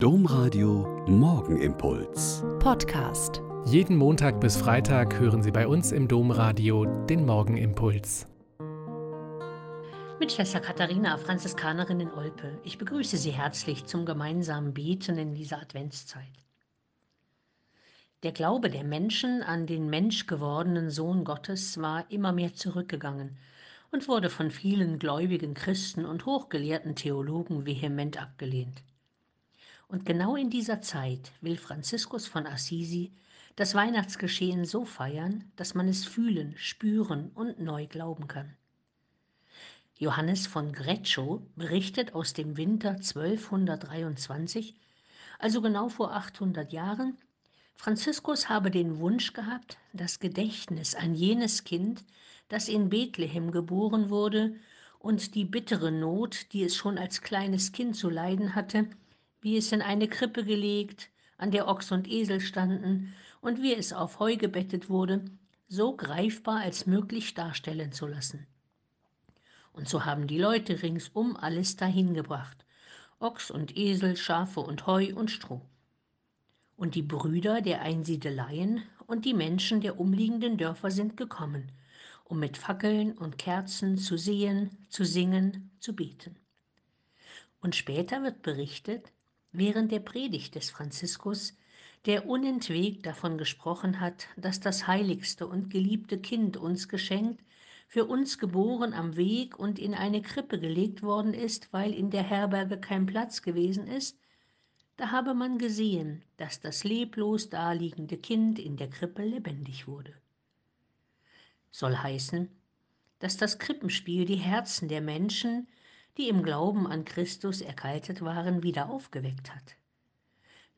Domradio Morgenimpuls. Podcast. Jeden Montag bis Freitag hören Sie bei uns im Domradio den Morgenimpuls. Mit Schwester Katharina, Franziskanerin in Olpe. Ich begrüße Sie herzlich zum gemeinsamen Beten in dieser Adventszeit. Der Glaube der Menschen an den menschgewordenen Sohn Gottes war immer mehr zurückgegangen und wurde von vielen gläubigen Christen und hochgelehrten Theologen vehement abgelehnt. Und genau in dieser Zeit will Franziskus von Assisi das Weihnachtsgeschehen so feiern, dass man es fühlen, spüren und neu glauben kann. Johannes von Greccio berichtet aus dem Winter 1223, also genau vor 800 Jahren, Franziskus habe den Wunsch gehabt, das Gedächtnis an jenes Kind, das in Bethlehem geboren wurde, und die bittere Not, die es schon als kleines Kind zu leiden hatte, wie es in eine Krippe gelegt, an der Ochs und Esel standen und wie es auf Heu gebettet wurde, so greifbar als möglich darstellen zu lassen. Und so haben die Leute ringsum alles dahin gebracht, Ochs und Esel, Schafe und Heu und Stroh. Und die Brüder der Einsiedeleien und die Menschen der umliegenden Dörfer sind gekommen, um mit Fackeln und Kerzen zu sehen, zu singen, zu beten. Und später wird berichtet, während der Predigt des Franziskus, der unentwegt davon gesprochen hat, dass das heiligste und geliebte Kind uns geschenkt, für uns geboren am Weg und in eine Krippe gelegt worden ist, weil in der Herberge kein Platz gewesen ist, da habe man gesehen, dass das leblos daliegende Kind in der Krippe lebendig wurde. Soll heißen, dass das Krippenspiel die Herzen der Menschen, die im Glauben an Christus erkaltet waren, wieder aufgeweckt hat.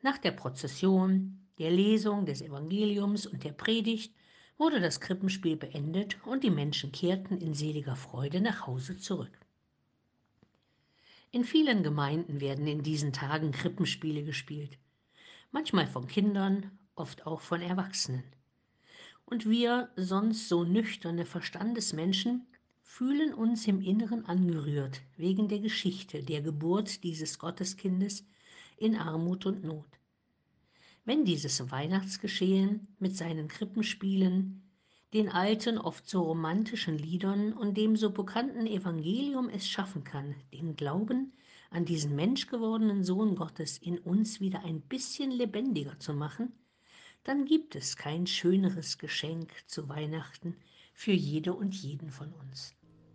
Nach der Prozession, der Lesung des Evangeliums und der Predigt wurde das Krippenspiel beendet und die Menschen kehrten in seliger Freude nach Hause zurück. In vielen Gemeinden werden in diesen Tagen Krippenspiele gespielt, manchmal von Kindern, oft auch von Erwachsenen. Und wir, sonst so nüchterne Verstandesmenschen, fühlen uns im Inneren angerührt wegen der Geschichte der Geburt dieses Gotteskindes in Armut und Not. Wenn dieses Weihnachtsgeschehen mit seinen Krippenspielen, den alten, oft so romantischen Liedern und dem so bekannten Evangelium es schaffen kann, den Glauben an diesen menschgewordenen Sohn Gottes in uns wieder ein bisschen lebendiger zu machen, dann gibt es kein schöneres Geschenk zu Weihnachten für jede und jeden von uns.